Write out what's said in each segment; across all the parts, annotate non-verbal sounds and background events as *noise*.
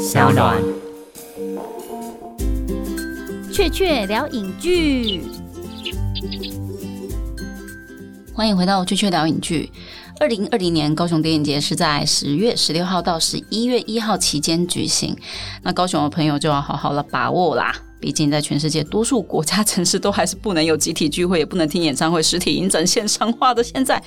小暖。雀雀聊影剧，欢迎回到雀雀聊影剧。二零二零年高雄电影节是在十月十六号到十一月一号期间举行，那高雄的朋友就要好好的把握啦。毕竟在全世界多数国家城市都还是不能有集体聚会，也不能听演唱会、实体影展线上化的现在。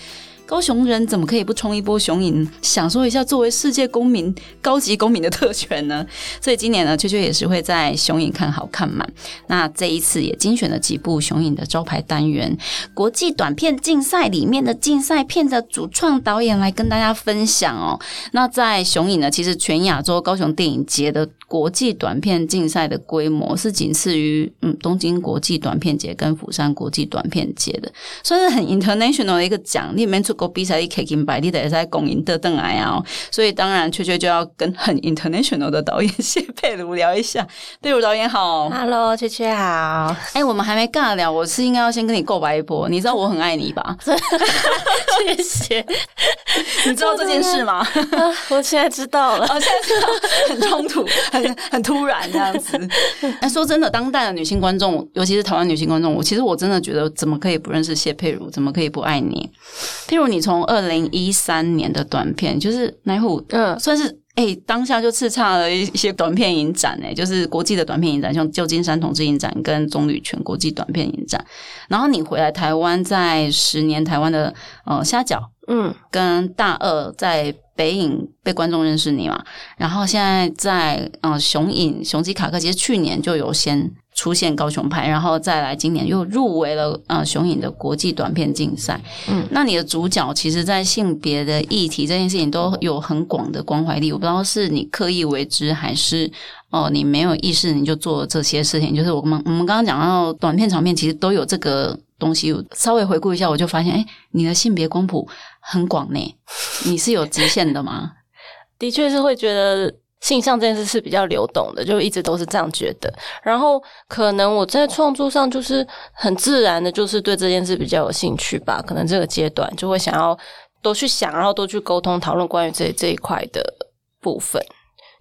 高雄人怎么可以不冲一波雄影，享受一下作为世界公民、高级公民的特权呢？*laughs* 所以今年呢，秋秋也是会在雄影看好看满。那这一次也精选了几部雄影的招牌单元——国际短片竞赛里面的竞赛片的主创导演来跟大家分享哦。那在雄影呢，其实全亚洲高雄电影节的国际短片竞赛的规模是仅次于嗯东京国际短片节跟釜山国际短片节的，算是很 international 的一个奖励。没错。个比赛一开金白，你得在公营的邓来啊，所以当然雀雀就要跟很 international 的导演谢佩如聊一下。佩如导演好，Hello，雀雀好。哎，我们还没尬聊，我是应该要先跟你告白一波。你知道我很爱你吧？谢谢。*laughs* 你知道这件事吗？我现在知道了。*laughs* 现在知道很冲突，很很突然这样子。哎，说真的，当代的女性观众，尤其是台湾女性观众，我其实我真的觉得，怎么可以不认识谢佩如？怎么可以不爱你？譬如。你从二零一三年的短片，就是奈虎，嗯，算是哎，当下就叱咤了一些短片影展，哎，就是国际的短片影展，像旧金山同志影展跟棕榈泉国际短片影展。然后你回来台湾，在十年台湾的呃虾饺，嗯，跟大二在北影被观众认识你嘛。然后现在在嗯雄影雄鸡卡克，其实去年就有先。出现高雄派，然后再来今年又入围了呃雄影的国际短片竞赛。嗯，那你的主角其实，在性别的议题这件事情都有很广的关怀力。我不知道是你刻意为之，还是哦你没有意识你就做这些事情。就是我们我们刚刚讲到短片、长片，其实都有这个东西。稍微回顾一下，我就发现，哎，你的性别光谱很广呢。你是有极限的吗？*laughs* 的确是会觉得。性向这件事是比较流动的，就一直都是这样觉得。然后可能我在创作上就是很自然的，就是对这件事比较有兴趣吧。可能这个阶段就会想要多去想，然后多去沟通讨论关于这这一块的部分。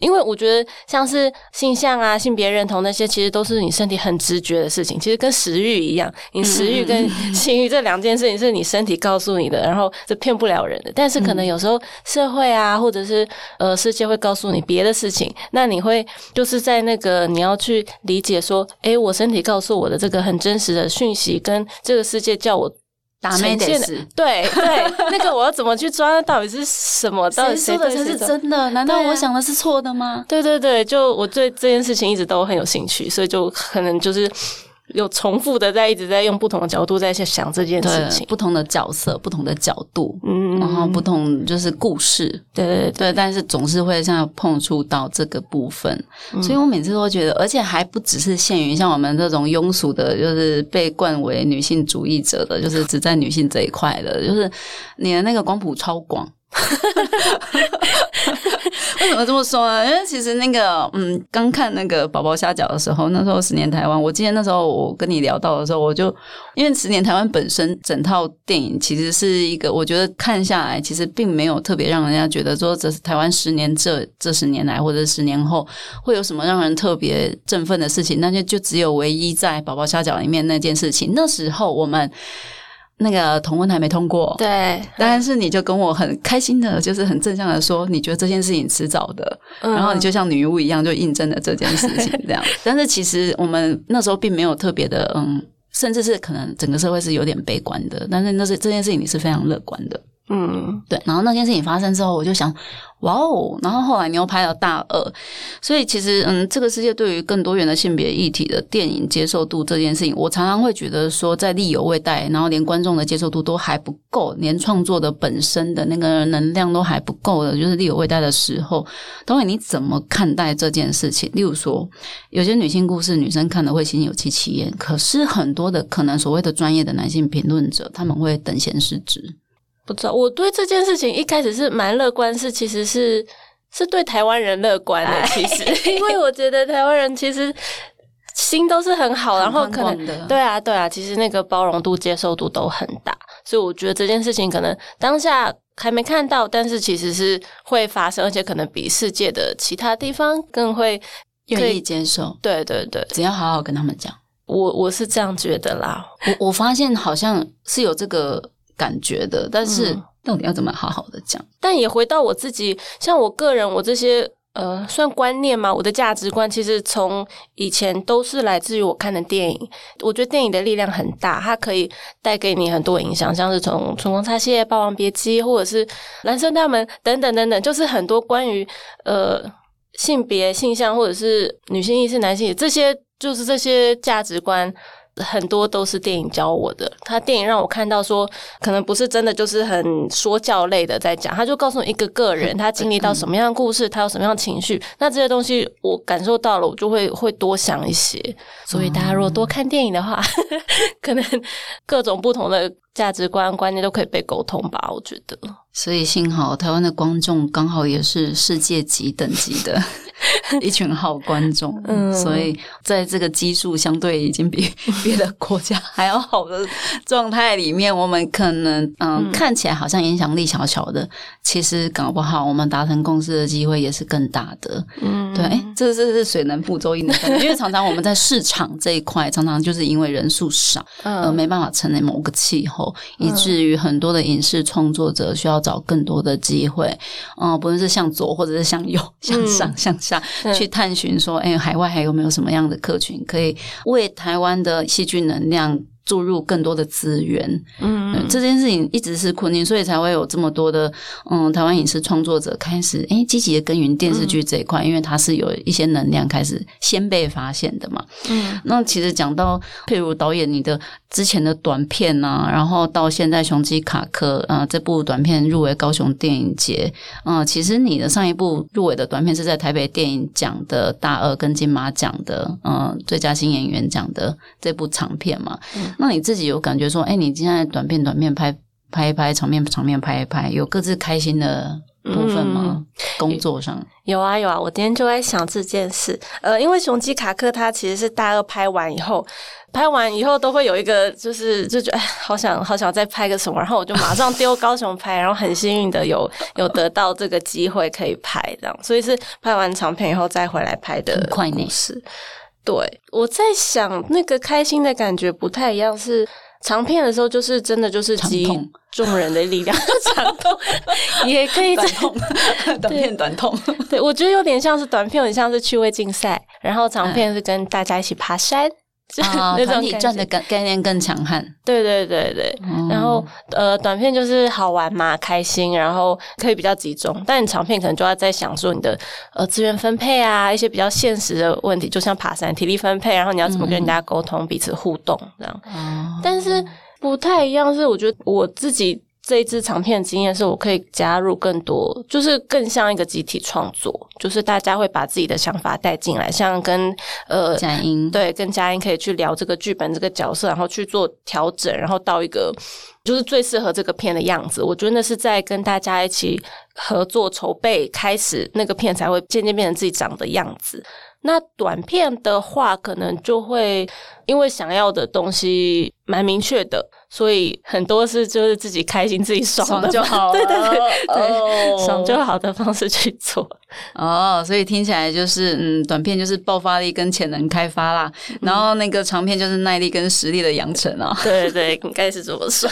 因为我觉得像是性向啊、性别认同那些，其实都是你身体很直觉的事情。其实跟食欲一样，你食欲跟性欲这两件事情是你身体告诉你的，然后这骗不了人的。但是可能有时候社会啊，或者是呃世界会告诉你别的事情，那你会就是在那个你要去理解说，哎，我身体告诉我的这个很真实的讯息，跟这个世界叫我。打没得对对，*laughs* 那个我要怎么去抓？到底是什么？谁说的才是真的？难道我想的是错的吗？对对对，就我对这件事情一直都很有兴趣，所以就可能就是。有重复的在一直在用不同的角度在想这件事情，不同的角色、不同的角度，嗯，然后不同就是故事，对对对，但是总是会像碰触到这个部分，所以我每次都觉得，而且还不只是限于像我们这种庸俗的，就是被冠为女性主义者的，就是只在女性这一块的，就是你的那个光谱超广。*laughs* 为什么这么说呢？因为其实那个，嗯，刚看那个宝宝虾饺的时候，那时候十年台湾，我记得那时候我跟你聊到的时候，我就因为十年台湾本身整套电影其实是一个，我觉得看下来其实并没有特别让人家觉得说这是台湾十年这这十年来或者十年后会有什么让人特别振奋的事情，那就就只有唯一在宝宝虾饺里面那件事情。那时候我们。那个同婚还没通过，对，但是你就跟我很开心的，就是很正向的说，你觉得这件事情迟早的，然后你就像女巫一样，就印证了这件事情这样。*laughs* 但是其实我们那时候并没有特别的，嗯，甚至是可能整个社会是有点悲观的，但是那是这件事情你是非常乐观的。嗯，对。然后那件事情发生之后，我就想，哇哦！然后后来你又拍了大二，所以其实，嗯，这个世界对于更多元的性别议题的电影接受度这件事情，我常常会觉得说，在力有未逮，然后连观众的接受度都还不够，连创作的本身的那个能量都还不够的，就是力有未逮的时候，导演你怎么看待这件事情？例如说，有些女性故事，女生看了会心有戚戚焉，可是很多的可能所谓的专业的男性评论者，他们会等闲视之。不知道，我对这件事情一开始是蛮乐观，是其实是是对台湾人乐观的。其实，*laughs* 因为我觉得台湾人其实心都是很好，然后可能对啊对啊，其实那个包容度、接受度都很大，所以我觉得这件事情可能当下还没看到，但是其实是会发生，而且可能比世界的其他地方更会愿意接受。对对对，只要好好跟他们讲。我我是这样觉得啦。我我发现好像是有这个感觉的，但是到底要怎么好好的讲？但也回到我自己，像我个人，我这些。呃，算观念嘛？我的价值观其实从以前都是来自于我看的电影。我觉得电影的力量很大，它可以带给你很多影响，像是从《春光乍泄》《霸王别姬》或者是《蓝色大门》等等等等，就是很多关于呃性别性向或者是女性意识、男性这些，就是这些价值观。很多都是电影教我的，他电影让我看到说，可能不是真的就是很说教类的在讲，他就告诉你一个个人他经历到什么样的故事，他有什么样的情绪，那这些东西我感受到了，我就会会多想一些。所以大家如果多看电影的话，可能各种不同的价值观观念都可以被沟通吧，我觉得。所以幸好台湾的观众刚好也是世界级等级的。*laughs* 一群好观众，所以在这个基数相对已经比 *laughs* 别的国家还要好的状态里面，我们可能嗯看起来好像影响力小小的，其实搞不好我们达成共识的机会也是更大的。嗯，对，哎，这这是水能覆舟亦能覆因为常常我们在市场这一块，常常就是因为人数少，呃，没办法成为某个气候，以至于很多的影视创作者需要找更多的机会，嗯，不论是向左或者是向右、向上、向下。去探寻说，哎，海外还有没有什么样的客群可以为台湾的戏剧能量？注入更多的资源，嗯，这件事情一直是困境，所以才会有这么多的嗯台湾影视创作者开始哎积极的耕耘电视剧这一块，因为它是有一些能量开始先被发现的嘛。嗯，那其实讲到譬如导演你的之前的短片啊，然后到现在雄鸡卡克啊这部短片入围高雄电影节，嗯，其实你的上一部入围的短片是在台北电影奖的大二跟金马奖的嗯最佳新演员奖的这部长片嘛。那你自己有感觉说，哎，你现在短片短片拍拍一拍，场面场面拍一拍，有各自开心的部分吗？工作上有啊有啊，我今天就在想这件事。呃，因为雄鸡卡克它其实是大二拍完以后，拍完以后都会有一个，就是就觉得哎，好想好想再拍个什么，然后我就马上丢高雄拍，然后很幸运的有有得到这个机会可以拍这样，所以是拍完长片以后再回来拍的快故事。对，我在想那个开心的感觉不太一样，是 *laughs* 长片的时候，就是真的就是集众人的力量，*laughs* 长痛也可以短痛，*laughs* 短片短痛。对，我觉得有点像是短片，很像是趣味竞赛，然后长片是跟大家一起爬山。*laughs* 啊，团体赚的概概念更强悍。对对对对，然后呃，短片就是好玩嘛，开心，然后可以比较集中。但你长片可能就要在想说你的呃资源分配啊，一些比较现实的问题，就像爬山，体力分配，然后你要怎么跟人家沟通，彼此互动这样。但是不太一样，是我觉得我自己。这一支长片经验是我可以加入更多，就是更像一个集体创作，就是大家会把自己的想法带进来，像跟呃佳音对，跟佳音可以去聊这个剧本这个角色，然后去做调整，然后到一个就是最适合这个片的样子。我觉得那是在跟大家一起合作筹备开始，那个片才会渐渐变成自己长的样子。那短片的话，可能就会因为想要的东西蛮明确的。所以很多是就是自己开心自己爽就好，*laughs* 对对对对，爽就好的方式去做。哦，所以听起来就是嗯，短片就是爆发力跟潜能开发啦，然后那个长片就是耐力跟实力的养成啊。*laughs* 对对，应该是这么说。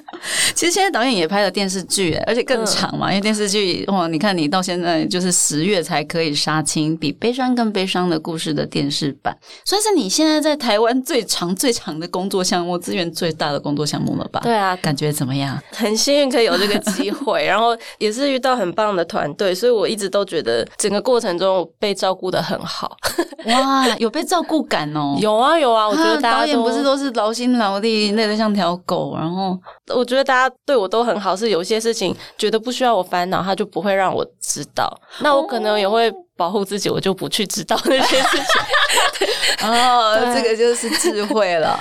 *laughs* 其实现在导演也拍了电视剧，而且更长嘛，因为电视剧哇，你看你到现在就是十月才可以杀青，比悲伤更悲伤的故事的电视版，算是你现在在台湾最长最长的工作项目，资源最大的工作。项目了吧？对啊，感觉怎么样？很幸运可以有这个机会，*laughs* 然后也是遇到很棒的团队，所以我一直都觉得整个过程中被照顾的很好。哇，有被照顾感哦！*laughs* 有啊有啊，我觉得导演不是都是劳心劳力，累得像条狗。然后我觉得大家对我都很好，是有些事情觉得不需要我烦恼，他就不会让我知道。那我可能也会保护自己，我就不去知道那些事情。*laughs* 哦，这个就是智慧了。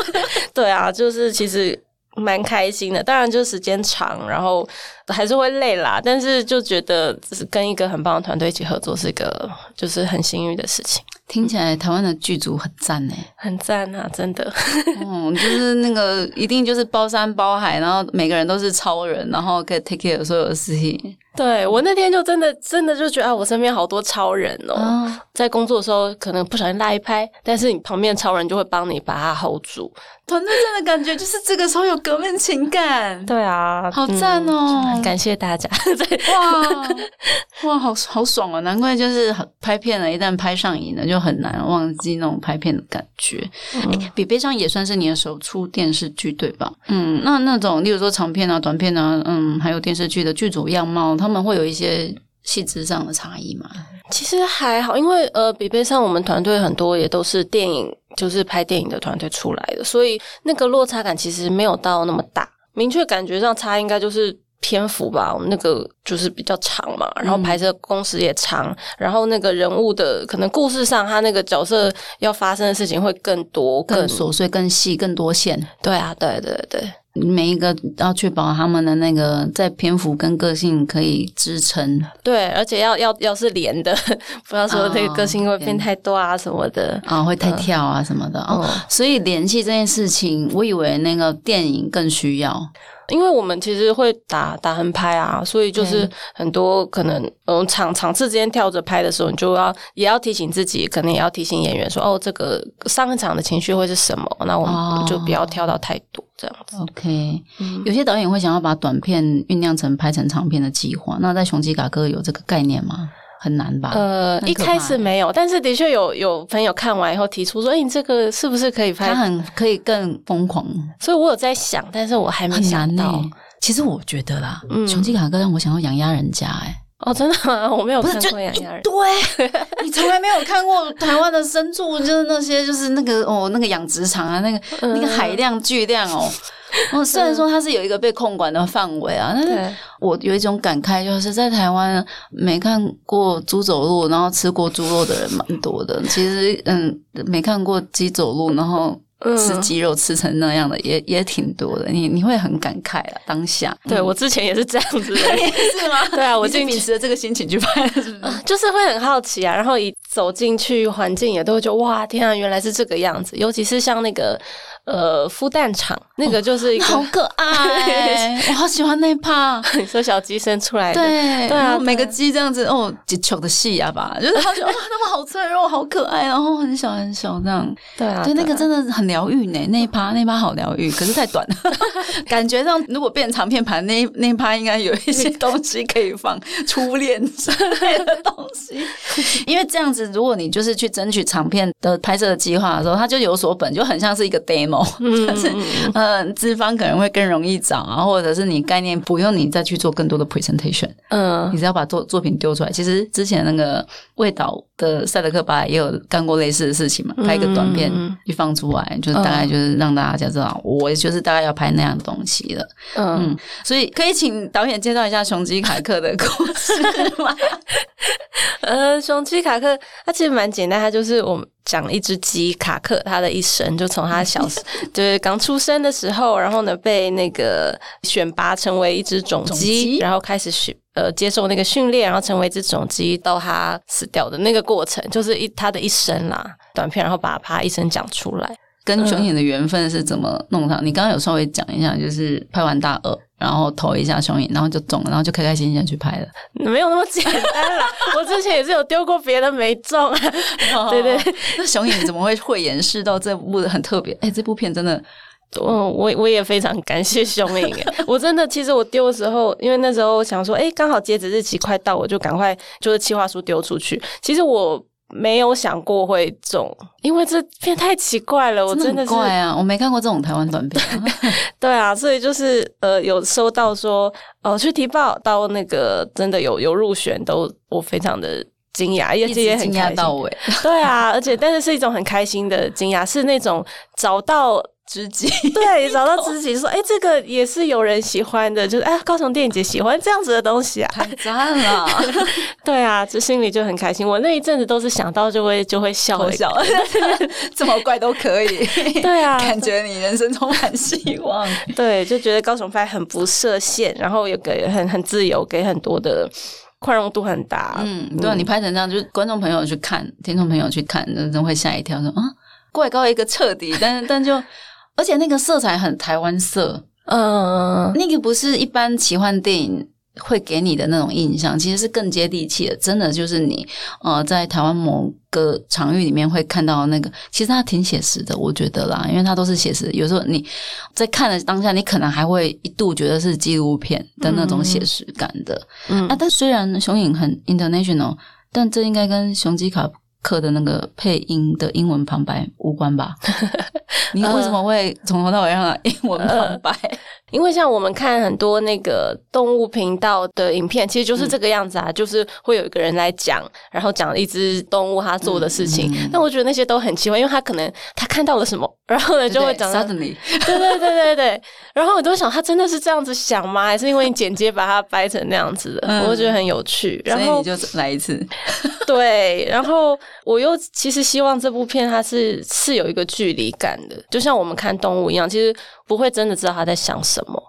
*laughs* 对啊，就是其实蛮开心的，当然就时间长，然后还是会累啦。但是就觉得是跟一个很棒的团队一起合作，是一个就是很幸运的事情。听起来台湾的剧组很赞呢，很赞啊，真的。嗯，就是那个一定就是包山包海，然后每个人都是超人，然后可以 take care 所有的事情。对我那天就真的真的就觉得啊，我身边好多超人哦，在工作的时候可能不小心拉一拍，但是你旁边超人就会帮你把它 hold 住。团队真的感觉就是这个时候有革命情感，对啊，好赞哦！感谢大家，*laughs* 哇哇，好好爽啊！难怪就是拍片了，一旦拍上瘾了，就很难忘记那种拍片的感觉。比悲伤也算是你的首出电视剧对吧？嗯，那那种例如说长片啊、短片啊，嗯，还有电视剧的剧组样貌，他们会有一些细致上的差异吗？其实还好，因为呃，比悲伤我们团队很多也都是电影。就是拍电影的团队出来的，所以那个落差感其实没有到那么大。明确感觉上差，应该就是篇幅吧。我们那个就是比较长嘛，然后拍摄工时也长，然后那个人物的可能故事上，他那个角色要发生的事情会更多、更琐碎、更细、更多线。对啊，对对对。每一个要确保他们的那个在篇幅跟个性可以支撑，对，而且要要要是连的，*laughs* 不要说那个个性会变太多啊什么的啊，会太跳啊什么的哦。所以联系这件事情，我以为那个电影更需要。因为我们其实会打打横拍啊，所以就是很多可能嗯场场次之间跳着拍的时候，你就要也要提醒自己，可能也要提醒演员说哦，这个上一场的情绪会是什么，那我们就不要跳到太多这样子。OK，有些导演会想要把短片酝酿成拍成长片的计划，那在雄鸡嘎哥有这个概念吗？很难吧？呃，一开始没有，但是的确有有朋友看完以后提出说：“哎，你这个是不是可以拍？他很可以更疯狂。”所以我有在想，但是我还没想到。其实我觉得啦，雄鸡卡哥让我想要养鸭人家。哎，哦，真的吗？*laughs* 我没有看过养鸭人。对，你从来没有看过台湾的深处，*laughs* 就是那些，就是那个哦，那个养殖场啊，那个那个海量巨量哦。哦，虽然说它是有一个被控管的范围啊，但是我有一种感慨，就是在台湾没看过猪走路，然后吃过猪肉的人蛮多的。其实，嗯，没看过鸡走路，然后吃鸡肉吃成那样的，也也挺多的。你你会很感慨啊，当下。对我之前也是这样子，是吗？对啊，我就秉持着这个心情去拍，是不是？*laughs* 就是会很好奇啊，然后一走进去环境，也都会觉得哇，天啊，原来是这个样子。尤其是像那个。呃，孵蛋场那个就是一个好可爱，*laughs* 我好喜欢那趴。你说小鸡生出来的，对对啊，每个鸡这样子哦，球的细啊吧，就是他哇，他们好脆弱，好可爱，然后很小很小这样。对啊，对那个真的很疗愈呢，那一趴那一趴好疗愈，可是太短了。*laughs* 感觉上如果变长片盘，那那一趴应该有一些 *laughs* 东西可以放初恋之类的东西。因为这样子，如果你就是去争取长片的拍摄的计划的时候，它就有所本，就很像是一个 demo。但 *laughs* 是，呃脂肪可能会更容易长啊，或者是你概念不用你再去做更多的 presentation，嗯，你只要把作作品丢出来。其实之前那个魏导的赛德克巴也有干过类似的事情嘛，拍一个短片一放出来，就是大概就是让大家知道，我就是大概要拍那样的东西了。嗯，所以可以请导演介绍一下雄鸡凯克的故事吗？*laughs* 呃，雄鸡凯克它其实蛮简单，它就是我们。讲一只鸡卡克，他的一生就从他小时 *laughs* 就是刚出生的时候，然后呢被那个选拔成为一只种鸡，然后开始训呃接受那个训练，然后成为一只种鸡，到他死掉的那个过程，就是一他的一生啦。短片，然后把他一生讲出来。跟熊影的缘分是怎么弄上？你刚刚有稍微讲一下，就是拍完大二，然后投一下熊影，然后就中了，然后就开开心心去拍了。没有那么简单啦，*laughs* 我之前也是有丢过别的没中。对 *laughs* 对，那熊影怎么会会演示到这部很特别？哎，这部片真的，嗯，我我也非常感谢熊影。我真的，其实我丢的时候，因为那时候想说，哎，刚好截止日期快到，我就赶快就是企划书丢出去。其实我。没有想过会中，因为这片太奇怪了，我真的是怪啊！我没看过这种台湾短片。*laughs* 对啊，所以就是呃，有收到说哦，去提报到那个真的有有入选，都我非常的惊讶，也也很惊讶到位。*laughs* 对啊，而且但是是一种很开心的惊讶，是那种找到。知己 *laughs* 对，找到知己说：“哎，这个也是有人喜欢的，就是哎，高雄电影节喜欢这样子的东西啊，太赞了！*laughs* 对啊，这心里就很开心。我那一阵子都是想到就会就会笑笑，*laughs* 这么怪都可以。对啊，感觉你人生充满希望。对，就觉得高雄拍很不设限，然后也给很很自由，给很多的。”宽容度很大。嗯，对啊，你拍成这样，就是观众朋友去看，听众朋友去看，真的会吓一跳，说啊，怪高一个彻底，但但就，而且那个色彩很台湾色，嗯，那个不是一般奇幻电影会给你的那种印象，其实是更接地气的，真的就是你呃在台湾某个场域里面会看到那个，其实它挺写实的，我觉得啦，因为它都是写实，有时候你在看的当下，你可能还会一度觉得是纪录片的那种写实感的，嗯啊，但虽然雄影很 international，但这应该跟雄鸡卡克的那个配音的英文旁白无关吧？*laughs* 你为什么会从头到尾让它英文旁白？因为像我们看很多那个动物频道的影片，其实就是这个样子啊，就是会有一个人来讲，然后讲一只动物它做的事情。但我觉得那些都很奇怪，因为他可能他看到了什么，然后呢就会讲到 *laughs* suddenly，*laughs* 对对对对对，然后我都想他真的是这样子想吗？还是因为你剪接把它掰成那样子的？嗯我就觉得很有趣。然后你就来一次。对，然后我又其实希望这部片它是是有一个距离感的，就像我们看动物一样，其实不会真的知道他在想什么。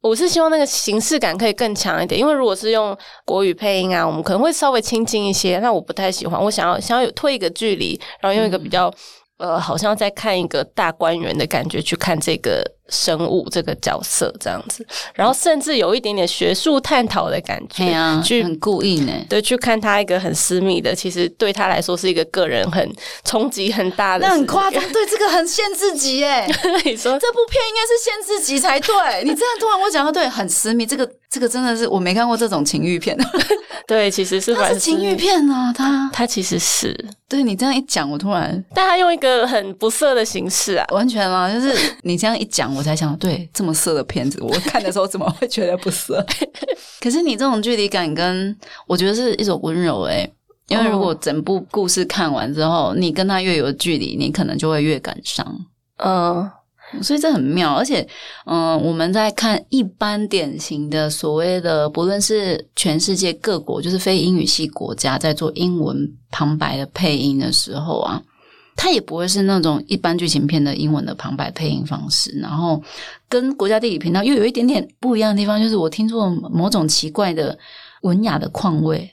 我是希望那个形式感可以更强一点，因为如果是用国语配音啊，我们可能会稍微亲近一些，那我不太喜欢。我想要想要有推一个距离，然后用一个比较、呃，好像在看一个大观园的感觉去看这个生物这个角色这样子，然后甚至有一点点学术探讨的感觉，啊，去很故意呢。对，去看他一个很私密的，其实对他来说是一个个人很冲击很大的，那很夸张，。对这个很限制级哎。*laughs* 你说这部片应该是限制级才对，你这样突然我讲到对，很私密，这个这个真的是我没看过这种情欲片，*laughs* 对，其实是它蛮是情欲，片啊，它。它其实是，对你这样一讲，我突然。但他用一个很不色的形式啊，完全啊，就是你这样一讲，我才想，对，这么色的片子，我看的时候怎么会觉得不色？*laughs* 可是你这种距离感跟我觉得是一种温柔诶、因为如果整部故事看完之后，你跟他越有距离，你可能就会越感伤。嗯所以这很妙，而且，嗯、我们在看一般典型的所谓的，不论是全世界各国，就是非英语系国家，在做英文旁白的配音的时候啊，它也不会是那种一般剧情片的英文的旁白配音方式，然后跟国家地理频道又有一点点不一样的地方，就是我听出某种奇怪的文雅的况味。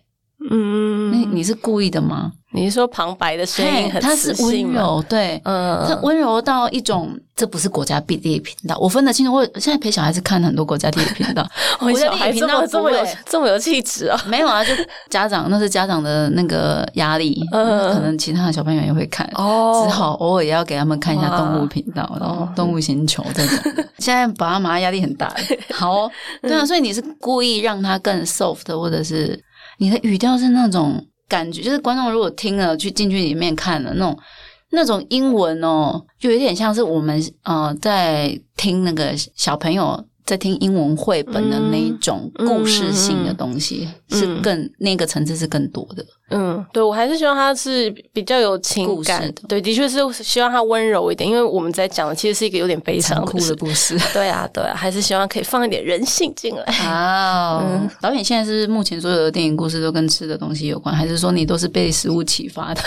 嗯，那你是故意的吗？你是说旁白的声音很它是？温柔，对，嗯，它温柔到一种，这不是国家地理频道，我分得清楚。我现在陪小孩子看很多国家地理频道，*laughs* 我国家小孩这地理频道么这么有这么有气质啊，没有啊，就家长那是家长的那个压力，嗯。可能其他的小朋友也会看，哦。只好偶尔也要给他们看一下动物频道，然后动物星球这种。*laughs* 现在爸爸妈妈压力很大，好哦、对啊，*laughs* 所以你是故意让他更 soft，或者是你的语调是那种感觉，就是观众如果听了去进去里面看了那种。那种英文哦，就有点像是我们呃在听那个小朋友在听英文绘本的那一种故事性的东西，嗯是更那个层次是更多的。嗯，对我还是希望它是比较有情感的，对，的确是希望它温柔一点，因为我们在讲的其实是一个有点悲伤的事故事 *laughs* 对啊，对啊，还是希望可以放一点人性进来。啊！嗯导演现在是目前所有的电影故事都跟吃的东西有关，还是说你都是被食物启发的？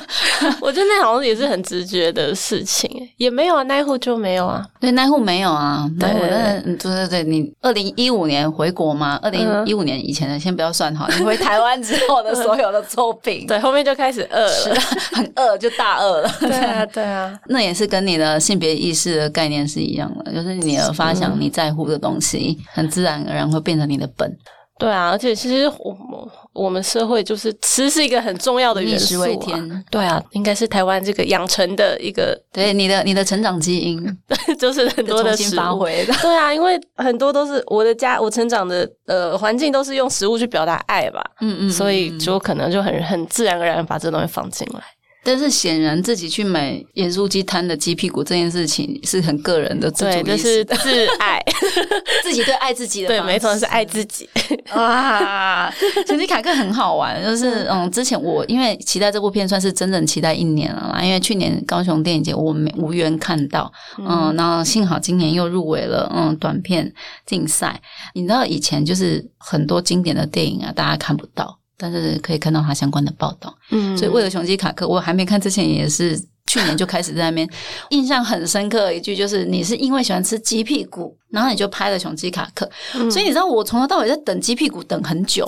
*laughs* 我觉得那好像也是很直觉的事情，也没有啊，那一户就没有啊。对，那户没有啊，对那户那对对对，你二零一五年回国吗？二零一五年以前的先不要算好，你回台湾之后的所有的作品，*laughs* 对，后面就开始饿了。很饿就大饿了。*laughs* 对啊，对啊，那也是跟你的性别意识的概念是一样的，就是你的发想、你在乎的东西，很自然而然会变成你的本。对啊，而且其实我们我们社会就是吃是一个很重要的元以素、啊，食为天。对啊，应该是台湾这个养成的一个，对你的你的成长基因 *laughs* 就是很多的。发挥。*laughs* 对啊，因为很多都是我的家，我成长的呃环境都是用食物去表达爱吧，嗯嗯所以就可能就很很自然而然把这东西放进来。但是显然自己去买盐酥鸡摊的鸡屁股这件事情是很个人的自主对，意这是，自爱，*laughs* 自己对爱自己的对，没错，是爱自己。哇，其实凯克很好玩，就是嗯，之前我因为期待这部片算是真正期待一年了啦，因为去年高雄电影节我没无缘看到，嗯，然后幸好今年又入围了嗯短片竞赛。你知道以前就是很多经典的电影啊，大家看不到。但是可以看到它相关的报道，嗯。所以为了雄鸡卡克，我还没看之前也是去年就开始在那边，印象很深刻的一句就是你是因为喜欢吃鸡屁股，然后你就拍了雄鸡卡克，所以你知道我从头到尾在等鸡屁股等很久，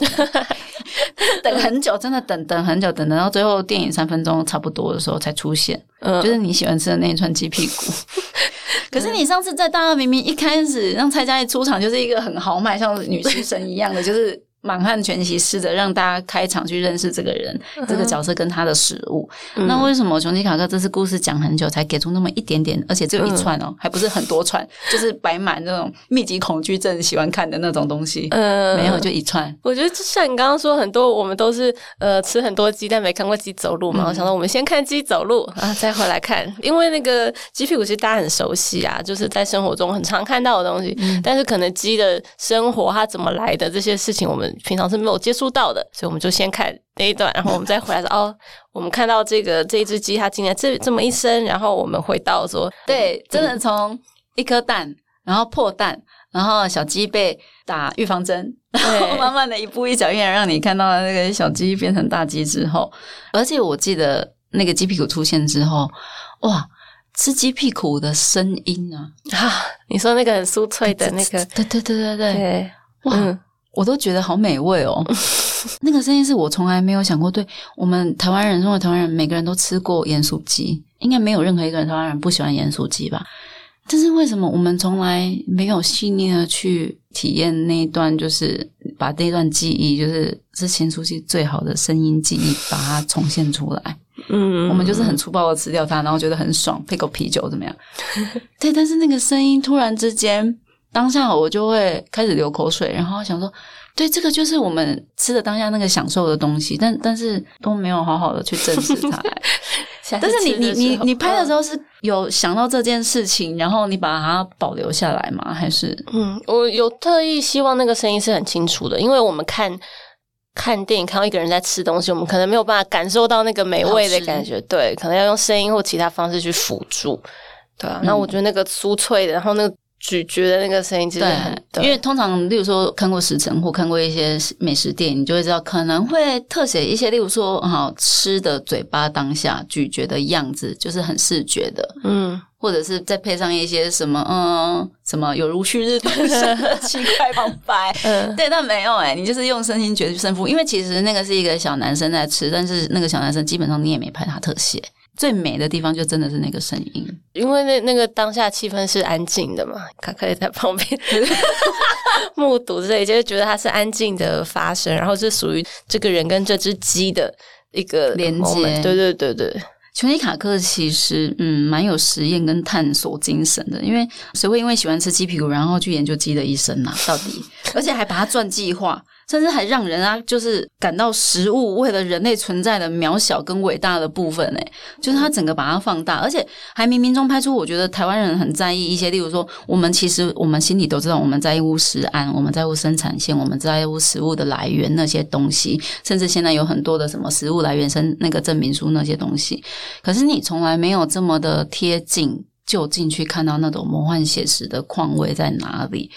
*laughs* 等很久，真的等等很久，等等到最后电影三分钟差不多的时候才出现，嗯。就是你喜欢吃的那一串鸡屁股。*laughs* 可是你上次在大二明明一开始让蔡佳怡出场就是一个很豪迈，像女食神一样的，就是满汉全席试着让大家开场去认识这个人、这个角色跟他的食物。那为什么雄鸡卡克这次故事讲很久才给出那么一点点，而且只有一串哦，还不是很多串，就是摆满那种密集恐惧症喜欢看的那种东西，嗯没有就一串。我觉得就像你刚刚说，很多我们都是呃吃很多鸡，但没看过鸡走路嘛。我想说，我们先看鸡走路啊，再回来看，因为那个鸡屁股其实大家很熟悉啊，就是在生活中很常看到的东西。但是可能鸡的生活它怎么来的这些事情，我们平常是没有接触到的，所以我们就先看那一段，然后我们再回来说 *laughs* 哦，我们看到这个这一只鸡它今天这这么一生，然后我们回到说，*laughs* 对，真的从一颗蛋，然后破蛋，然后小鸡被打预防针，*laughs* 然后慢慢的一步一脚印让你看到那个小鸡变成大鸡之后，而且我记得那个鸡屁股出现之后，哇，吃鸡屁股的声音啊，啊，你说那个很酥脆的那个，对对对对对，对，哇。嗯我都觉得好美味哦，*laughs* 那个声音是我从来没有想过。对我们台湾人，身为台湾人，每个人都吃过盐酥鸡，应该没有任何一个人台湾人不喜欢盐酥鸡吧？但是为什么我们从来没有细腻的去体验那一段，就是把那段记忆，就是是咸酥鸡最好的声音记忆，把它重现出来？嗯我们就是很粗暴的吃掉它，然后觉得很爽，配口啤酒怎么样？*laughs* 对，但是那个声音突然之间，当下我就会开始流口水，然后想说，对，这个就是我们吃的当下那个享受的东西，但但是都没有好好的去正视它。*laughs* 但是你你你你拍的时候，候是有想到这件事情，然后你把它保留下来吗？还是嗯，我有特意希望那个声音是很清楚的，因为我们看看电影看到一个人在吃东西，我们可能没有办法感受到那个美味的感觉，对，可能要用声音或其他方式去辅助，对啊。那、我觉得那个酥脆的，然后那个咀嚼的那个声音，其实很对，因为通常，例如说看过《食神》或看过一些美食电影，你就会知道可能会特写一些，例如说好吃的嘴巴当下咀嚼的样子，就是很视觉的，嗯。或者是再配上一些什么嗯什么有如旭日东升的奇怪旁白。*laughs* 嗯。对，但没有哎、你就是用声音决胜负，因为其实那个是一个小男生在吃，但是那个小男生基本上你也没拍他特写，最美的地方就真的是那个声音。因为那那个当下气氛是安静的嘛，卡克也在旁边 *laughs* 目睹这一切，就觉得它是安静的发生，然后是属于这个人跟这只鸡的一个连接对对对对，琼尼卡克其实嗯蛮有实验跟探索精神的，因为谁会因为喜欢吃鸡屁股，然后去研究鸡的一生啊？到底，*laughs* 而且还把它传记化，甚至还让人啊就是感到食物为了人类存在的渺小跟伟大的部分诶，就是他整个把它放大，而且还冥冥中拍出我觉得台湾人很在意一些，例如说我们其实我们心里都知道我们在乎食安，我们在乎生产线，我们在乎食物的来源那些东西，甚至现在有很多的什么食物来源生那个证明书那些东西，可是你从来没有这么的贴近。就近去看到那种魔幻写实的况味在哪里，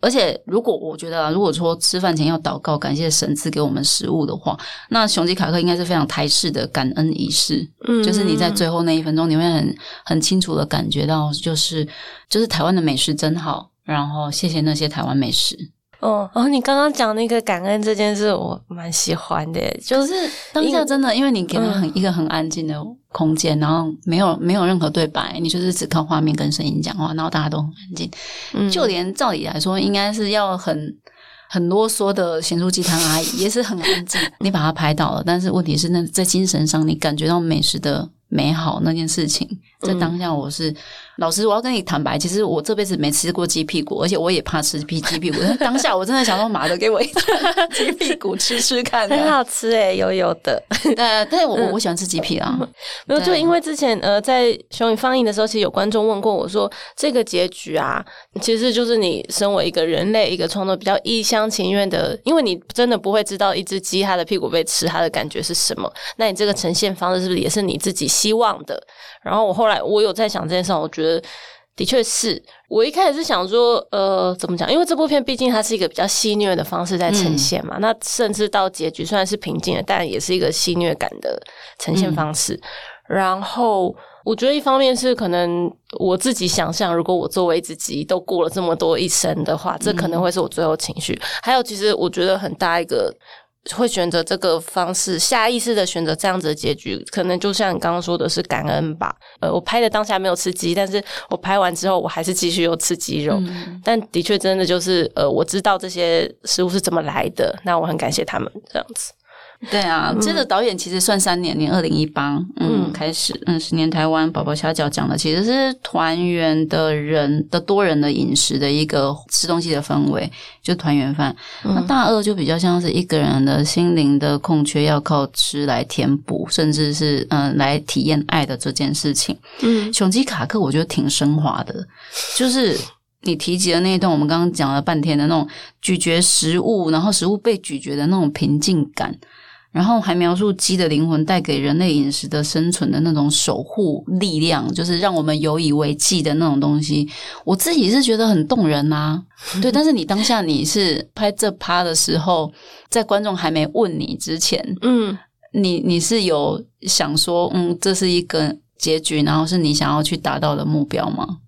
而且如果我觉得、啊，如果说吃饭前要祷告感谢神赐给我们食物的话，那雄鸡卡克应该是非常台式的感恩仪式，嗯就是你在最后那一分钟，你会很很清楚的感觉到，就是就是台湾的美食真好，然后谢谢那些台湾美食。哦哦，你刚刚讲那个感恩这件事，我蛮喜欢的，就就是是当下真的，因为你给了很一个很安静的空间，然后没有没有任何对白，你就是只靠画面跟声音讲话，然后大家都很安静。嗯。就连照理来说，应该是要很很啰嗦的咸酥鸡汤阿姨也是很安静，你把它拍到了，但是问题是那在精神上，你感觉到美食的美好那件事情，在当下我是、老师，我要跟你坦白，其实我这辈子没吃过鸡屁股，而且我也怕吃鸡鸡屁股，但 *laughs* 当下我真的想说，妈的，给我一串鸡屁股吃吃看。很好吃诶，油油的。*laughs* 对，但是我我我喜欢吃鸡屁啊，没有，就因为之前呃，在《熊影》放映的时候，其实有观众问过我说，这个结局啊，其实就是你身为一个人类，一个创作比较一厢情愿的，因为你真的不会知道一只鸡它的屁股被吃，它的感觉是什么。那你这个呈现方式是不是也是你自己希望的？然后我后来我有在想这件事，我觉得。的确是我一开始是想说，呃，怎么讲？因为这部片毕竟它是一个比较戏虐的方式在呈现嘛，那甚至到结局虽然是平静的，但也是一个戏虐感的呈现方式。然后我觉得一方面是可能我自己想象，如果我作为自己都过了这么多一生的话，这可能会是我最后情绪。还有，其实我觉得很大一个。会选择这个方式，下意识的选择这样子的结局，可能就像你刚刚说的是感恩吧。呃，我拍的当下没有吃鸡，但是我拍完之后，我还是继续又吃鸡肉。但的确，真的就是呃，我知道这些食物是怎么来的，那我很感谢他们这样子。*laughs* 对啊，这个导演其实算三年，年二零一八，嗯，开始，嗯，十年台湾宝宝虾饺讲的其实是团圆的人的多人的饮食的一个吃东西的氛围，就团圆饭。那大二就比较像是一个人的心灵的空缺，要靠吃来填补，甚至是嗯来体验爱的这件事情。嗯，雄鸡卡克我觉得挺升华的，就是你提及的那一段，我们刚刚讲了半天的那种咀嚼食物，然后食物被咀嚼的那种平静感。然后还描述鸡的灵魂带给人类饮食的生存的那种守护力量，就是让我们有以为继的那种东西。我自己是觉得很动人呐，*laughs* 对。但是你当下你是拍这趴的时候，在观众还没问你之前，嗯，你你是有想说，嗯，这是一个结局，然后是你想要去达到的目标吗？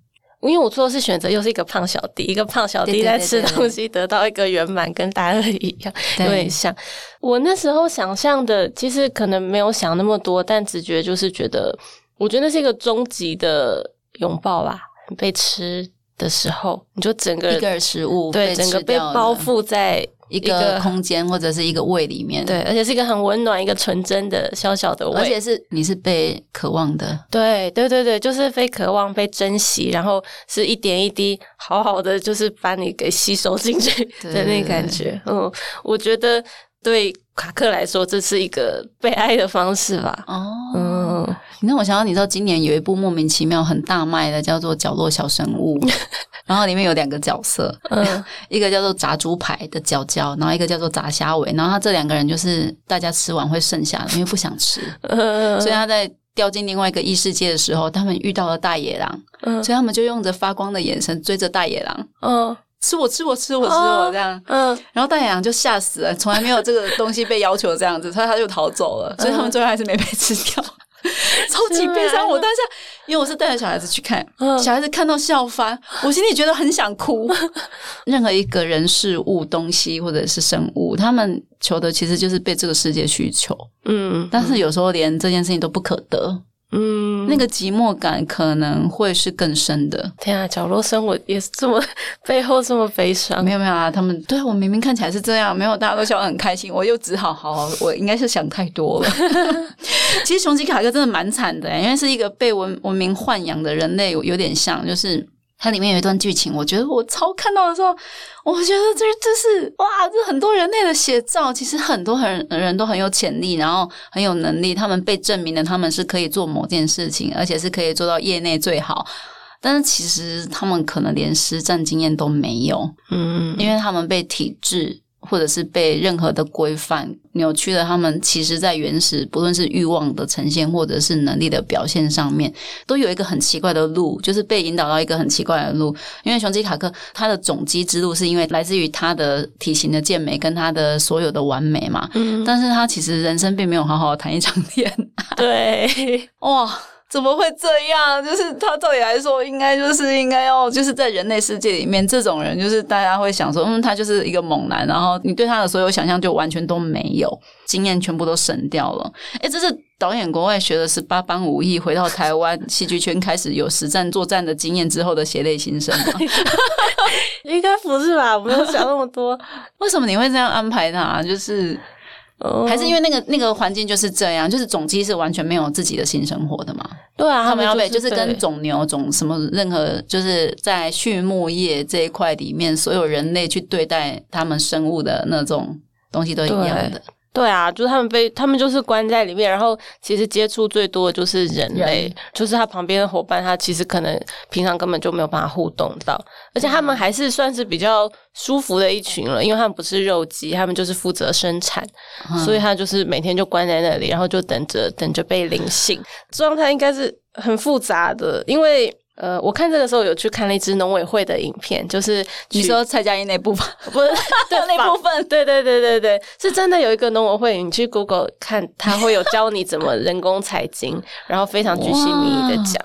因为我做的是选择，又是一个胖小弟，一个胖小弟在吃东西，得到一个圆满，跟大二一样，有点像。我那时候想象的，其实可能没有想那么多，但直觉就是觉得，我觉得那是一个终极的拥抱吧。被吃的时候，你就整个一个食物对整个被包覆在。一个空间或者是一个胃里面，对，而且是一个很温暖、一个纯真的小小的胃，而且是你是被渴望的，对，对，对，对，就是被渴望、被珍惜，然后是一点一滴好好的，就是把你给吸收进去的那感觉。嗯，我觉得对卡克来说，这是一个被爱的方式吧。哦，嗯，你让我想到，你知道今年有一部莫名其妙很大卖的，叫做《角落小生物》。*laughs* 然后里面有两个角色，嗯，一个叫做炸猪排的角角，然后一个叫做炸虾尾，然后他这两个人就是大家吃完会剩下的，因为不想吃，所以他在掉进另外一个异世界的时候，他们遇到了大野狼，所以他们就用着发光的眼神追着大野狼，嗯，吃我吃我吃我吃我这样，嗯，然后大野狼就吓死了，从来没有这个东西被要求这样子，所以他就逃走了，所以他们最后还是没被吃掉。*laughs* 超级悲伤！我当下，因为我是带着小孩子去看，小孩子看到笑翻，我心里觉得很想哭。*laughs* 任何一个人、事物、东西或者是生物，他们求的其实就是被这个世界需求。嗯，但是有时候连这件事情都不可得。嗯，那个寂寞感可能会是更深的。天啊，角落生活也是这么 *laughs* 背后这么悲伤。没有没有啊，他们对我明明看起来是这样，没有大家都笑得很开心，我又只好好，我应该是想太多了。*laughs* 其实雄鸡卡哥真的蛮惨的，因为是一个被文文明豢养的人类，有点像就是。它里面有一段剧情，我觉得我超看到的时候，我觉得这这是哇，这很多人类的写照。其实很多很人都很有潜力，然后很有能力，他们被证明了他们是可以做某件事情，而且是可以做到业内最好。但是其实他们可能连实战经验都没有，嗯，因为他们被体制。或者是被任何的规范扭曲了，他们其实，在原始不论是欲望的呈现，或者是能力的表现上面，都有一个很奇怪的路，就是被引导到一个很奇怪的路。因为雄鸡卡克他的种鸡之路，是因为来自于他的体型的健美跟他的所有的完美嘛。嗯，但是他其实人生并没有好好谈一场恋爱。对，*laughs* 哇。怎么会这样？就是他照理来说，应该就是应该要就是在人类世界里面，这种人就是大家会想说，嗯，他就是一个猛男，然后你对他的所有想象就完全都没有，经验全部都省掉了。哎，这是导演国外学的十八般武艺，回到台湾戏剧圈开始有实战作战的经验之后的血泪新生吗？*laughs* 应该不是吧？没有想那么多。*laughs* 为什么你会这样安排他？就是。还是因为那个那个环境就是这样，就是种鸡是完全没有自己的性生活的嘛？对啊，他们要被就是跟种牛种什么任何就是在畜牧业这一块里面，所有人类去对待他们生物的那种东西都一样的。对啊，就是他们被他们就是关在里面，然后其实接触最多的就是人类，就是他旁边的伙伴，他其实可能平常根本就没有办法互动到，而且他们还是算是比较舒服的一群了，因为他们不是肉鸡，他们就是负责生产，所以他就是每天就关在那里，然后就等着等着被灵性。状态，应该是很复杂的，因为呃，我看这个时候有去看了一支农委会的影片，就是你说蔡佳音那部分，*laughs* 不是 *laughs* 对那部分对对对对对，是真的有一个农委会，你去 Google 看，他会有教你怎么人工采精，然后非常具细迷的讲，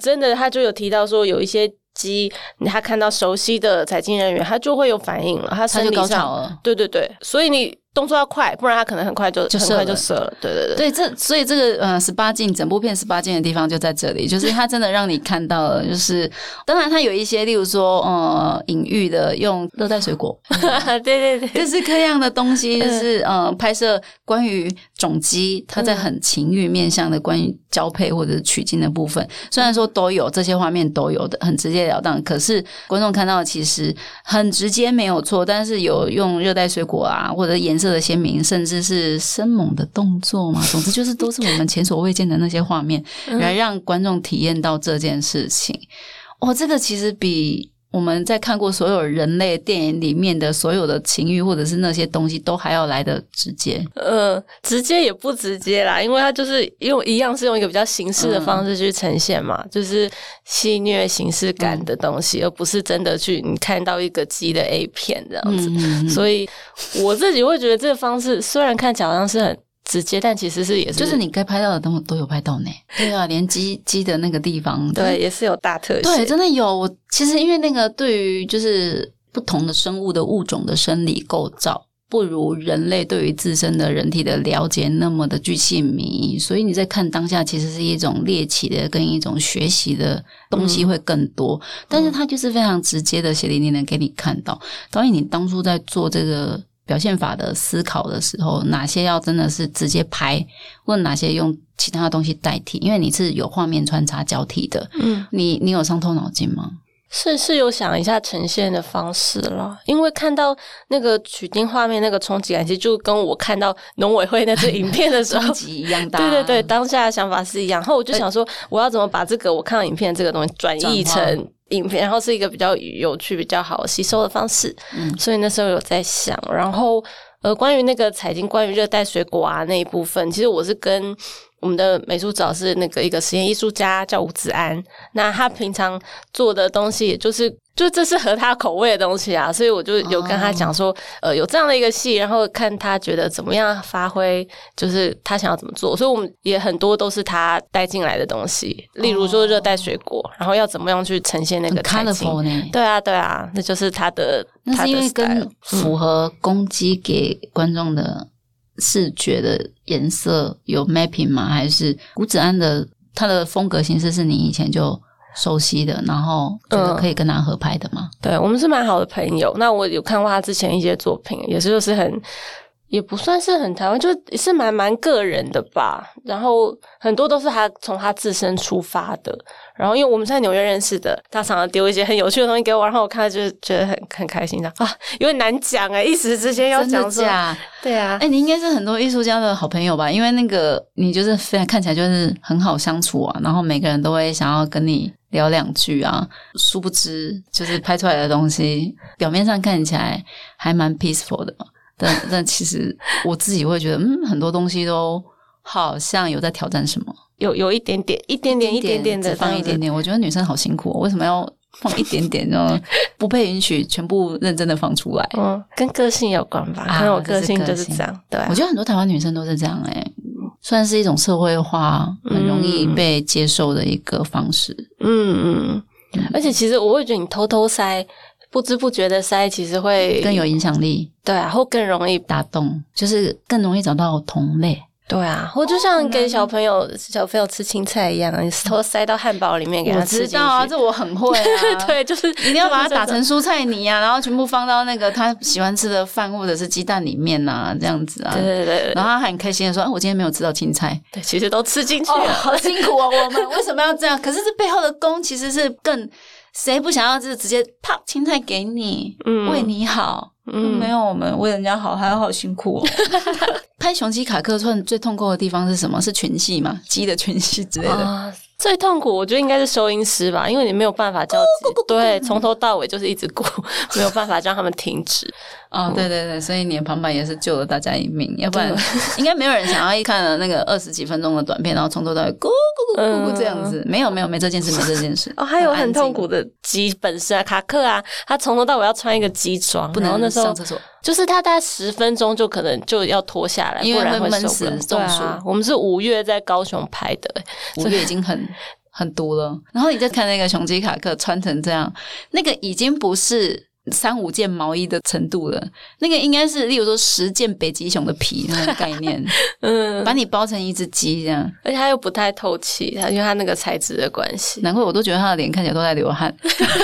真的他就有提到说有一些鸡，他看到熟悉的采精人员，他就会有反应了，他他就高生理上潮了。对对对，所以你动作要快，不然他可能很快就很就很快就射了。对对对，对，这所以这个呃十八禁，整部片十八禁的地方就在这里，就是它真的让你看到了，就是当然它有一些，例如说呃隐喻的用热带水果，*laughs* 对对对，各式各样的东西，就是呃拍摄关于种鸡，它在很情欲面向的关于交配或者是取经的部分，虽然说都有这些画面都有的很直截了当，可是观众看到其实很直接没有错，但是有用热带水果啊，或者颜色的鲜明，甚至是生猛的动作嘛，*laughs* 总之就是都是我们前所未见的那些画面，来让观众体验到这件事情。哦，这个其实比我们在看过所有人类电影里面的所有的情欲或者是那些东西都还要来的直接。呃，直接也不直接啦，因为它就是用一样是用一个比较形式的方式去呈现嘛，就是戏虐形式感的东西，而不是真的去你看到一个鸡的 A 片这样子。嗯，所以我自己会觉得这个方式虽然看起来好像是很直接，但其实是也是就是你该拍到的都都有拍到呢。*laughs* 对啊，连鸡鸡的那个地方，对，也是有大特写。对，真的有。我其实因为那个对于就是不同的生物的物种的生理构造。不如人类对于自身的人体的了解那么的具细迷，所以你在看当下其实是一种猎奇的跟一种学习的东西会更多，但是它就是非常直接的血淋淋的给你看到。导演，你当初在做这个表现法的思考的时候，哪些要真的是直接拍，或者哪些用其他的东西代替？因为你是有画面穿插交替的，嗯，你你有伤透脑筋吗？是是有想一下呈现的方式了，因为看到那个取经画面那个冲击感，其实就跟我看到农委会那支影片的时候 *laughs* 冲击一样大。对对对，当下的想法是一样。然后我就想说，我要怎么把这个我看到影片这个东西转译成影片，然后是一个比较有趣、比较好吸收的方式。嗯所以那时候有在想，然后呃，关于那个财经，关于热带水果啊那一部分，其实我是跟我们的美术指导是那个一个实验艺术家叫吴子安，那他平常做的东西，就是就这是合他口味的东西啊，所以我就有跟他讲说，呃，有这样的一个戏，然后看他觉得怎么样发挥，就是他想要怎么做，所以我们也很多都是他带进来的东西，例如说热带水果，然后要怎么样去呈现那个采经 colorful 呢。对啊，对啊，那就是他的，那是因为他的 style 跟符合公鸡给观众的视觉的颜色有 mapping 吗？还是古子安的他的风格形式是你以前就熟悉的，然后觉得可以跟他合拍的吗？对我们是蛮好的朋友。那我有看过他之前一些作品，也是就是很。也不算是很台湾，就是蛮蛮个人的吧。然后很多都是他从他自身出发的。然后因为我们是在纽约认识的，他常常丢一些很有趣的东西给我，然后我看了就是觉得很很开心的啊，有点难讲哎，一时之间要讲说，假？对啊哎、，你应该是很多艺术家的好朋友吧？因为那个你就是非常看起来就是很好相处啊，然后每个人都会想要跟你聊两句啊。殊不知，就是拍出来的东西表面上看起来还蛮 peaceful 的嘛，但 *laughs* 但其实我自己会觉得，嗯，很多东西都好像有在挑战什么，有有一点点，一点点，一点点的放一点点。我觉得女生好辛苦、哦，为什么要放一点点呢？*laughs* 不被允许全部认真的放出来。嗯，跟个性有关吧，啊可能我个性个性就是这样，对啊我觉得很多台湾女生都是这样哎、算是一种社会化很容易被接受的一个方式。嗯嗯，而且其实我会觉得你偷偷塞，不知不觉的塞，其实会更有影响力，对啊，会更容易打动，就是更容易找到同类。对啊，或就像给小朋友小朋友吃青菜一样，你偷塞到汉堡里面给他吃进去。知道啊，这我很会啊。对，*laughs* 就是一定要把它打成蔬菜泥啊，然后全部放到那个他喜欢吃的饭或者是鸡蛋里面呐、这样子啊。对对对对然后他很开心的说：“啊，我今天没有吃到青菜。对，其实都吃进去哦，了。好辛苦哦，我们为什么要这样？可是这背后的功其实是更，谁不想要就是直接啪青菜给你，嗯为你好。嗯没有，我们为人家好，还要好辛苦哦。*laughs* 拍雄鸡卡克串最痛苦的地方是什么？是群戏嘛？鸡的群戏之类的。啊，最痛苦我觉得应该是收音师吧，因为你没有办法叫对从头到尾就是一直鼓，*laughs* 没有办法让他们停止。哦，对对对，所以你的旁白也是救了大家一命，要不然 *laughs* 应该没有人想要一看了那个二十几分钟的短片，然后从头到尾咕咕咕咕咕这样子。没有没有没这件事，*laughs* 没这件事。哦，还有很痛苦的鸡本身啊，卡克啊，他从头到尾要穿一个鸡装，不能然后那时候上厕所。就是他大概十分钟就可能就要脱下来，因为不然会闷死中暑啊，我们是五月在高雄拍的、欸五月已经很很毒了。然后你再看那个雄鸡卡克穿成这样，那个已经不是三五件毛衣的程度了，那个应该是例如说十件北极熊的皮那种概念，*laughs* 嗯，把你包成一只鸡这样。而且它又不太透气，它因为它那个材质的关系，难怪我都觉得他的脸看起来都在流汗，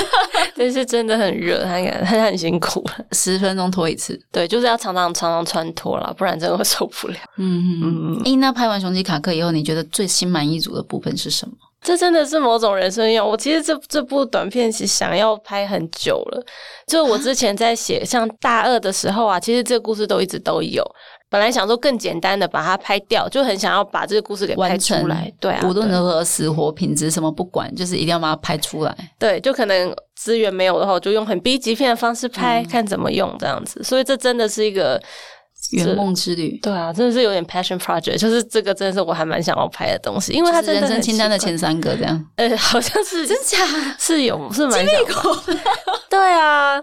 *laughs* 但是真的很热，他应该他很辛苦了。十分钟脱一次。对，就是要常常常常穿脱了，不然真的会受不了。嗯嗯嗯。诶，那拍完雄鸡卡克以后，你觉得最心满意足的部分是什么？这真的是某种人生用。我其实这这部短片是想要拍很久了，就我之前在写像大二的时候啊，其实这个故事都一直都有。本来想说更简单的把它拍掉，就很想要把这个故事给拍出来。对啊，对无论如何死活品质什么不管，就是一定要把它拍出来。对，就可能资源没有的话，我就用很 B 级片的方式拍，看怎么用这样子。所以这真的是一个圆梦之旅，对啊，真的是有点 passion project，就是这个真的是我还蛮想要拍的东西，因为它真的清单的前三个这样。呃，*laughs* 好像是 *laughs* 真假？是有是蛮想拍 *laughs* 对啊，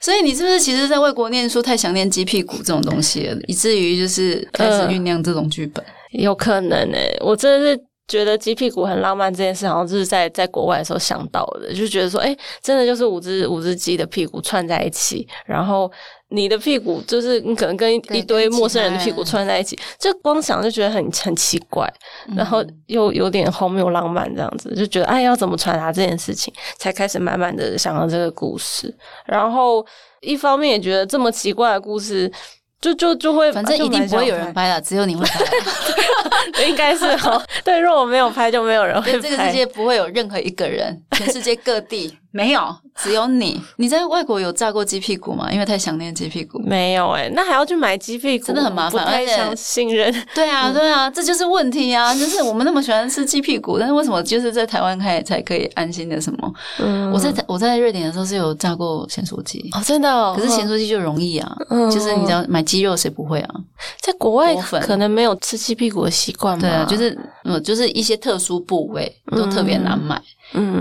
所以你是不是其实在外国念书太想念鸡屁股这种东西了，以至于就是开始酝酿这种剧本？有可能诶、我真的是觉得鸡屁股很浪漫这件事，好像就是在在国外的时候想到的，就觉得说，哎、真的就是五只五只鸡的屁股串在一起，然后你的屁股就是你可能跟一堆陌生人的屁股串在一起，就光想就觉得很很奇怪，嗯然后又有点荒谬浪漫这样子，就觉得哎要怎么传达这件事情，才开始慢慢的想到这个故事，然后一方面也觉得这么奇怪的故事。就就就会，*laughs* 反正一定不会有人拍。拍了，只有你会拍。*laughs* 应该是哦，对，如果我没有拍，就没有人会，拍。这个世界不会有任何一个人，全世界各地没有，只有你。你在外国有炸过鸡屁股吗？因为太想念鸡屁股。没有哎、那还要去买鸡屁股，真的很麻烦不太而且相信任。对啊，对啊，*laughs* 这就是问题啊！就是我们那么喜欢吃鸡屁股，但是为什么就是在台湾开才可以安心的什么？嗯我在我在瑞典的时候是有炸过咸酥鸡，哦，真的、哦，可是咸酥鸡就容易啊，嗯就是你知道买鸡肉谁不会啊？在国外可能没有吃鸡屁股的习惯嘛。对啊，就是嗯，就是一些特殊部位都特别难买，嗯，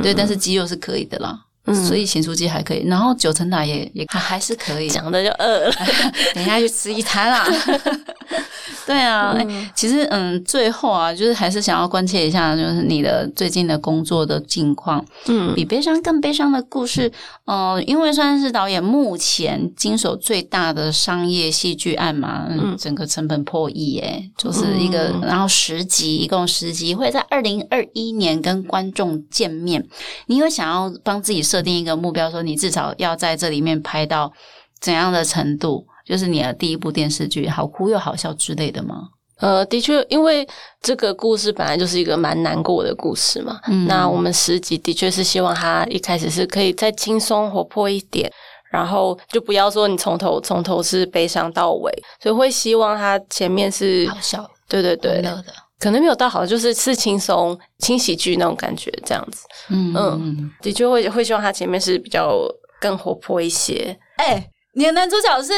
对，但是鸡肉是可以的啦。嗯所以咸酥鸡还可以，然后九层塔也也还还是可以，讲的就饿了。*laughs* 等一下去吃一餐啦。*laughs* *laughs* 对啊，哎、其实嗯，最后啊，就是还是想要关切一下，就是你的最近的工作的近况。嗯比悲伤更悲伤的故事，嗯、因为算是导演目前经手最大的商业戏剧案嘛，嗯，整个成本破亿耶，就是一个，然后十集，一共十集，会在二零二一年跟观众见面。你有想要帮自己设定一个目标，说你至少要在这里面拍到怎样的程度？就是你的第一部电视剧，好哭又好笑之类的吗？呃，的确，因为这个故事本来就是一个蛮难过的故事嘛。嗯那我们十集的确是希望他一开始是可以再轻松活泼一点，然后就不要说你从头从头是悲伤到尾，所以会希望他前面是好笑、对对对欢，乐的，可能没有到好，就是是轻松轻喜剧那种感觉，这样子。嗯嗯嗯。的确会会希望他前面是比较更活泼一些。哎、你的男主角是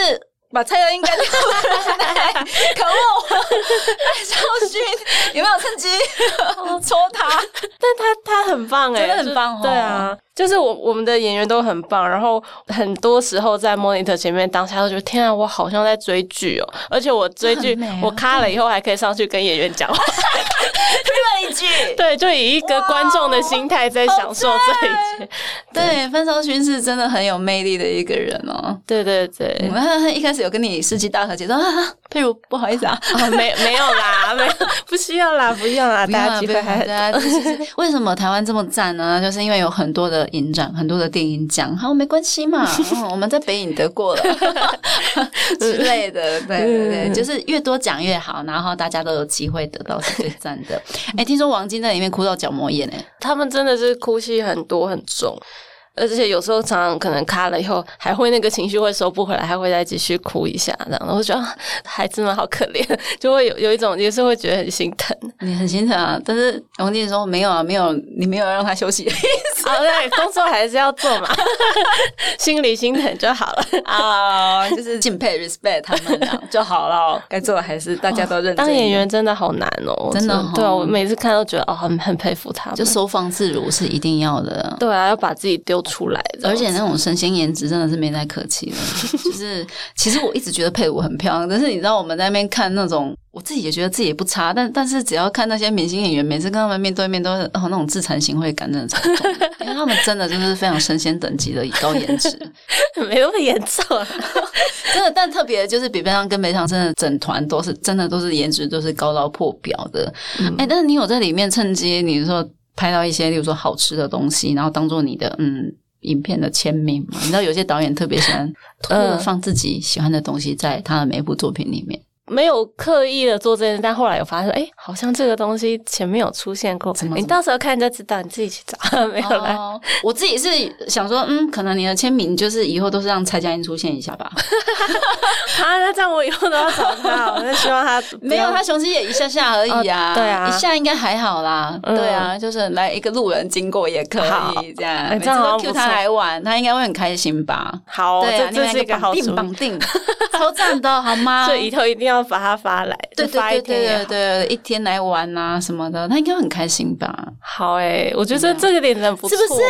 把蔡英文干掉的人、可恶！赖少勋有没有趁机 *laughs* 戳他？但他他很棒哎、真的很棒哦对啊，就是我我们的演员都很棒，然后很多时候在 monitor 前面当下都觉得天啊，我好像在追剧哦，而且我追剧、我卡了以后还可以上去跟演员讲话，另一句，*laughs* 对，就以一个观众的心态在享受这一切。对，范少勋是真的很有魅力的一个人哦。对对对我，们他一开始有跟你世纪大和解说啊，佩如不好意思啊，哦，没没有啦，没有，不需要啦，不用啦，大家机会还很对啊，多。就是为什么台湾这么赞呢？就是因为有很多的影展，很多的电影奖，好没关系嘛，嗯 *laughs* 我们在北影得过了 *laughs* 之类的，对对对，就是越多奖越好，然后大家都有机会得到是最赞的。*laughs* 哎，听说王晶在里面哭到角膜炎哎，他们真的是哭戏很多很重，而且有时候常常可能卡了以后，还会那个情绪会收不回来，还会再继续哭一下，这样。我就觉得啊孩子们好可怜，就会有有一种也是会觉得很心疼。你很心疼啊，但是王晶说没有啊，没有，你没有让他休息的意思。啊，对，工作还是要做嘛，*laughs* 心里心疼就好了啊，就是敬佩 respect 他们俩就好了。该做的还是大家都认真。当演员真的好难哦，真的。对啊，我每次看都觉得哦，很很佩服他们。就收放自如是一定要的。对啊，要把自己丢出来，而且那种神仙颜值真的是没再客气了。就是其实我一直觉得佩武很漂亮，但是你知道我们在那边看那种。我自己也觉得自己也不差，但但是只要看那些明星演员，每次跟他们面对面都是哦那种自惭形秽感，真的超重，因为他们真的就是非常神仙等级的高颜值，*laughs* 没那么严重，*laughs* 真的。但特别就是比悲伤跟梅长，真的整团都是真的都是颜值都是高到破表的。哎，但是你有在里面趁机，你说拍到一些，例如说好吃的东西，然后当做你的嗯影片的签名嘛？你知道有些导演特别喜欢 *laughs* 呃放自己喜欢的东西在他的每一部作品里面。没有刻意的做这件事，但后来有发现，哎，好像这个东西前面有出现过。你到时候看就知道，你自己去找。*laughs* 没有啦，我自己是想说，嗯，可能你的签名就是以后都是让蔡佳音出现一下吧。*laughs* 啊，那这样我以后都要找他。我就希望他 *laughs* 没有他雄心也一下下而已啊。对啊，一下应该还好啦。对啊，就是来一个路人经过也可以这样。每次都 Q 他来玩，他应该会很开心吧？好，对啊，这是一个绑定绑定，超赞的好吗？所以以后一定要把他发来，对对对对对，一天来玩啊什么的，他应该很开心吧？好哎，我觉得这个点很不错，是不是？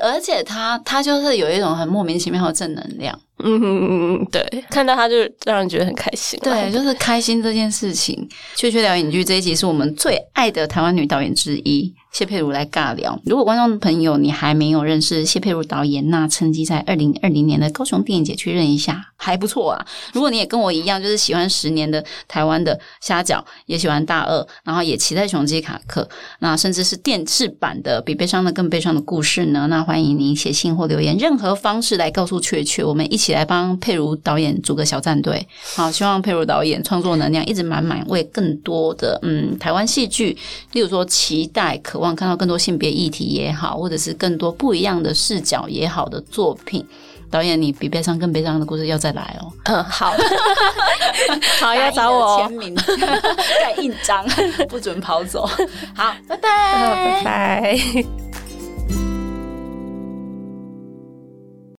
而且他他就是有一种很莫名其妙的正能量。嗯嗯嗯嗯，对，看到他就让人觉得很开心。对，就是开心这件事情。确确聊影剧这一集是我们最爱的台湾女导演之一。谢佩如来尬聊。如果观众朋友你还没有认识谢佩如导演，那趁机在二零二零年的高雄电影节去认一下，还不错啊。如果你也跟我一样，就是喜欢十年的台湾的虾饺，也喜欢大二，然后也期待雄鸡卡克，那甚至是电视版的比悲伤的更悲伤的故事呢？那欢迎您写信或留言，任何方式来告诉雀雀，我们一起来帮佩如导演组个小战队。好，希望佩如导演创作能量一直满满，为更多的嗯台湾戏剧，例如说期待可。望看到更多性别议题也好，或者是更多不一样的视角也好的作品，导演，你比悲伤更悲伤的故事要再来哦。嗯，好，*laughs* 好要找我签名，*laughs* 盖印章，不准跑走。好，拜拜，拜拜。